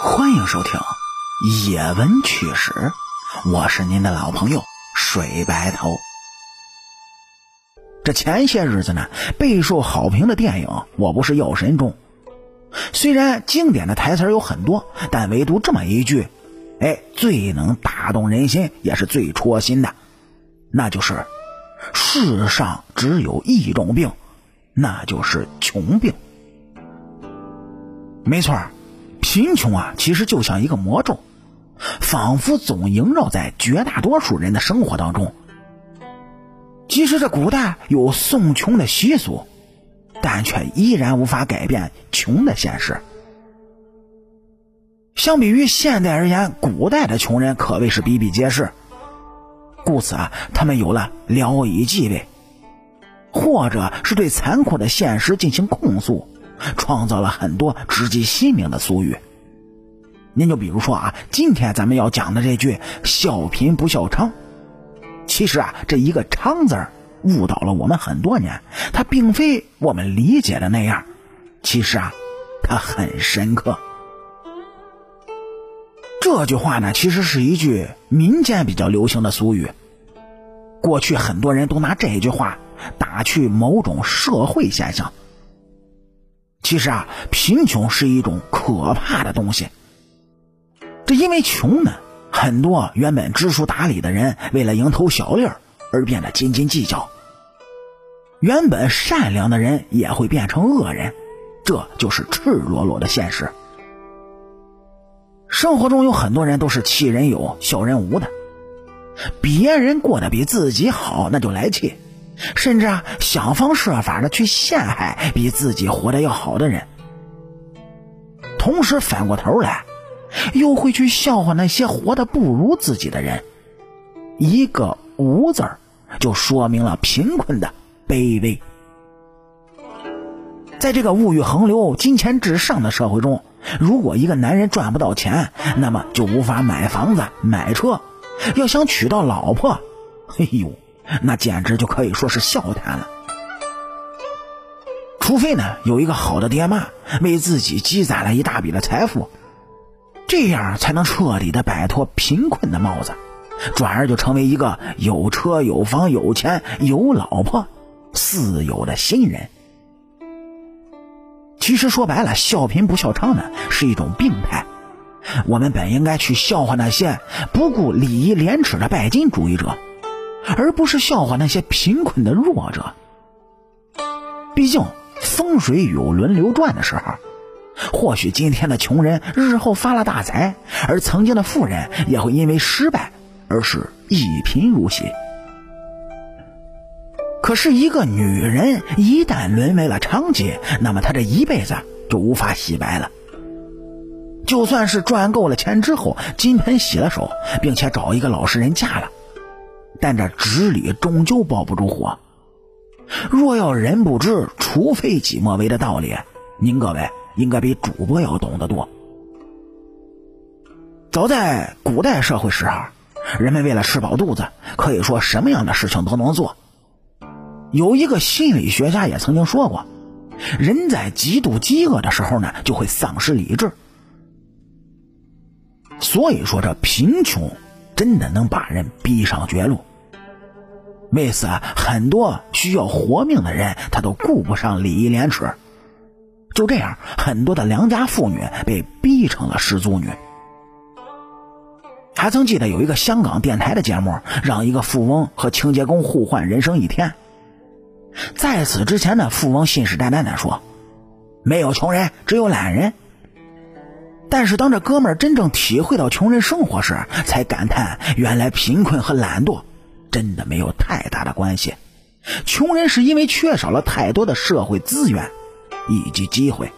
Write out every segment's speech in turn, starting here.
欢迎收听《野闻趣史》，我是您的老朋友水白头。这前些日子呢，备受好评的电影《我不是药神》中，虽然经典的台词有很多，但唯独这么一句，哎，最能打动人心，也是最戳心的，那就是“世上只有一种病，那就是穷病”。没错贫穷啊，其实就像一个魔咒，仿佛总萦绕在绝大多数人的生活当中。即使这古代有送穷的习俗，但却依然无法改变穷的现实。相比于现代而言，古代的穷人可谓是比比皆是。故此啊，他们有了聊以继慰，或者是对残酷的现实进行控诉。创造了很多直击心灵的俗语。您就比如说啊，今天咱们要讲的这句“笑贫不笑娼”，其实啊，这一个“娼”字误导了我们很多年。它并非我们理解的那样，其实啊，它很深刻。这句话呢，其实是一句民间比较流行的俗语。过去很多人都拿这句话打趣某种社会现象。其实啊，贫穷是一种可怕的东西。这因为穷呢，很多原本知书达理的人，为了蝇头小利而变得斤斤计较。原本善良的人也会变成恶人，这就是赤裸裸的现实。生活中有很多人都是气人有，笑人无的，别人过得比自己好，那就来气。甚至啊，想方设法的去陷害比自己活得要好的人，同时反过头来，又会去笑话那些活得不如自己的人。一个“无”字儿，就说明了贫困的卑微。在这个物欲横流、金钱至上的社会中，如果一个男人赚不到钱，那么就无法买房子、买车。要想娶到老婆，哎呦！那简直就可以说是笑谈了。除非呢，有一个好的爹妈为自己积攒了一大笔的财富，这样才能彻底的摆脱贫困的帽子，转而就成为一个有车有房有钱有老婆四有的新人。其实说白了，笑贫不笑娼呢，是一种病态。我们本应该去笑话那些不顾礼义廉耻的拜金主义者。而不是笑话那些贫困的弱者。毕竟风水有轮流转的时候，或许今天的穷人日后发了大财，而曾经的富人也会因为失败而是一贫如洗。可是，一个女人一旦沦为了娼妓，那么她这一辈子就无法洗白了。就算是赚够了钱之后，金盆洗了手，并且找一个老实人嫁了。但这纸里终究包不住火。若要人不知，除非己莫为的道理，您各位应该比主播要懂得多。早在古代社会时候，人们为了吃饱肚子，可以说什么样的事情都能做。有一个心理学家也曾经说过，人在极度饥饿的时候呢，就会丧失理智。所以说，这贫穷真的能把人逼上绝路。为此，很多需要活命的人，他都顾不上礼义廉耻。就这样，很多的良家妇女被逼成了失足女。还曾记得有一个香港电台的节目，让一个富翁和清洁工互换人生一天。在此之前呢，富翁信誓旦旦的说：“没有穷人，只有懒人。”但是当这哥们儿真正体会到穷人生活时，才感叹：原来贫困和懒惰。真的没有太大的关系，穷人是因为缺少了太多的社会资源以及机会。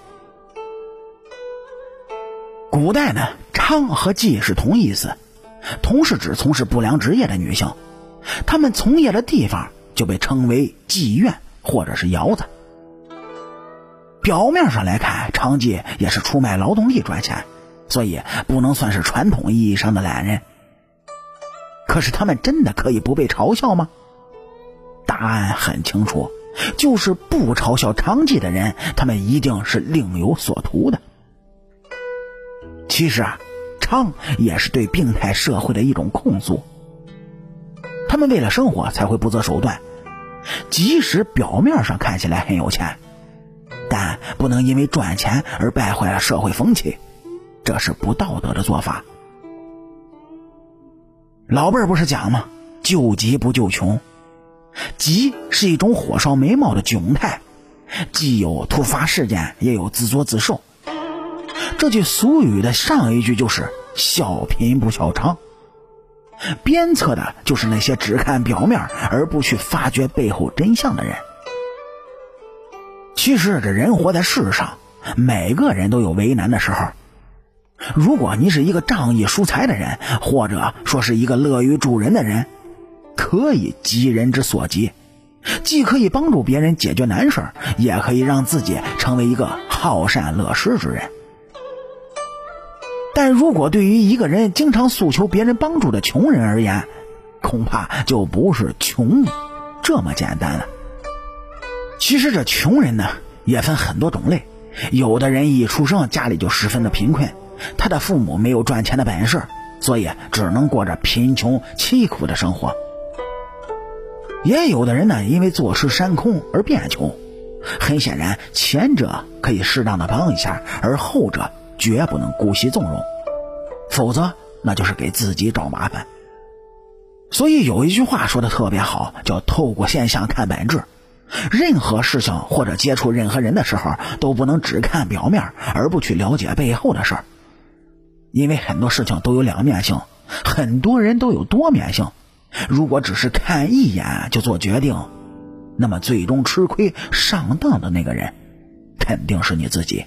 古代呢，娼和妓是同意思，同是指从事不良职业的女性，她们从业的地方就被称为妓院或者是窑子。表面上来看，娼妓也是出卖劳动力赚钱，所以不能算是传统意义上的懒人。可是他们真的可以不被嘲笑吗？答案很清楚，就是不嘲笑娼妓的人，他们一定是另有所图的。其实啊，娼也是对病态社会的一种控诉。他们为了生活才会不择手段，即使表面上看起来很有钱，但不能因为赚钱而败坏了社会风气，这是不道德的做法。老辈儿不是讲吗？救急不救穷，急是一种火烧眉毛的窘态，既有突发事件，也有自作自受。这句俗语的上一句就是“笑贫不笑娼”，鞭策的就是那些只看表面而不去发掘背后真相的人。其实，这人活在世上，每个人都有为难的时候。如果你是一个仗义疏财的人，或者说是一个乐于助人的人，可以急人之所急，既可以帮助别人解决难事也可以让自己成为一个好善乐施之人。但如果对于一个人经常诉求别人帮助的穷人而言，恐怕就不是穷这么简单了。其实这穷人呢，也分很多种类，有的人一出生家里就十分的贫困，他的父母没有赚钱的本事，所以只能过着贫穷凄苦的生活。也有的人呢，因为坐吃山空而变穷，很显然，前者可以适当的帮一下，而后者。绝不能姑息纵容，否则那就是给自己找麻烦。所以有一句话说的特别好，叫“透过现象看本质”。任何事情或者接触任何人的时候，都不能只看表面而不去了解背后的事儿。因为很多事情都有两面性，很多人都有多面性。如果只是看一眼就做决定，那么最终吃亏上当的那个人，肯定是你自己。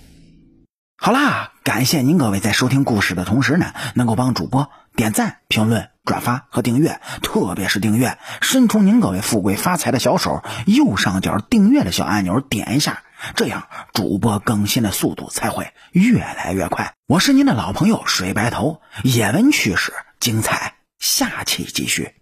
好啦，感谢您各位在收听故事的同时呢，能够帮主播点赞、评论、转发和订阅，特别是订阅，伸出您各位富贵发财的小手，右上角订阅的小按钮点一下，这样主播更新的速度才会越来越快。我是您的老朋友水白头，野闻趣事精彩，下期继续。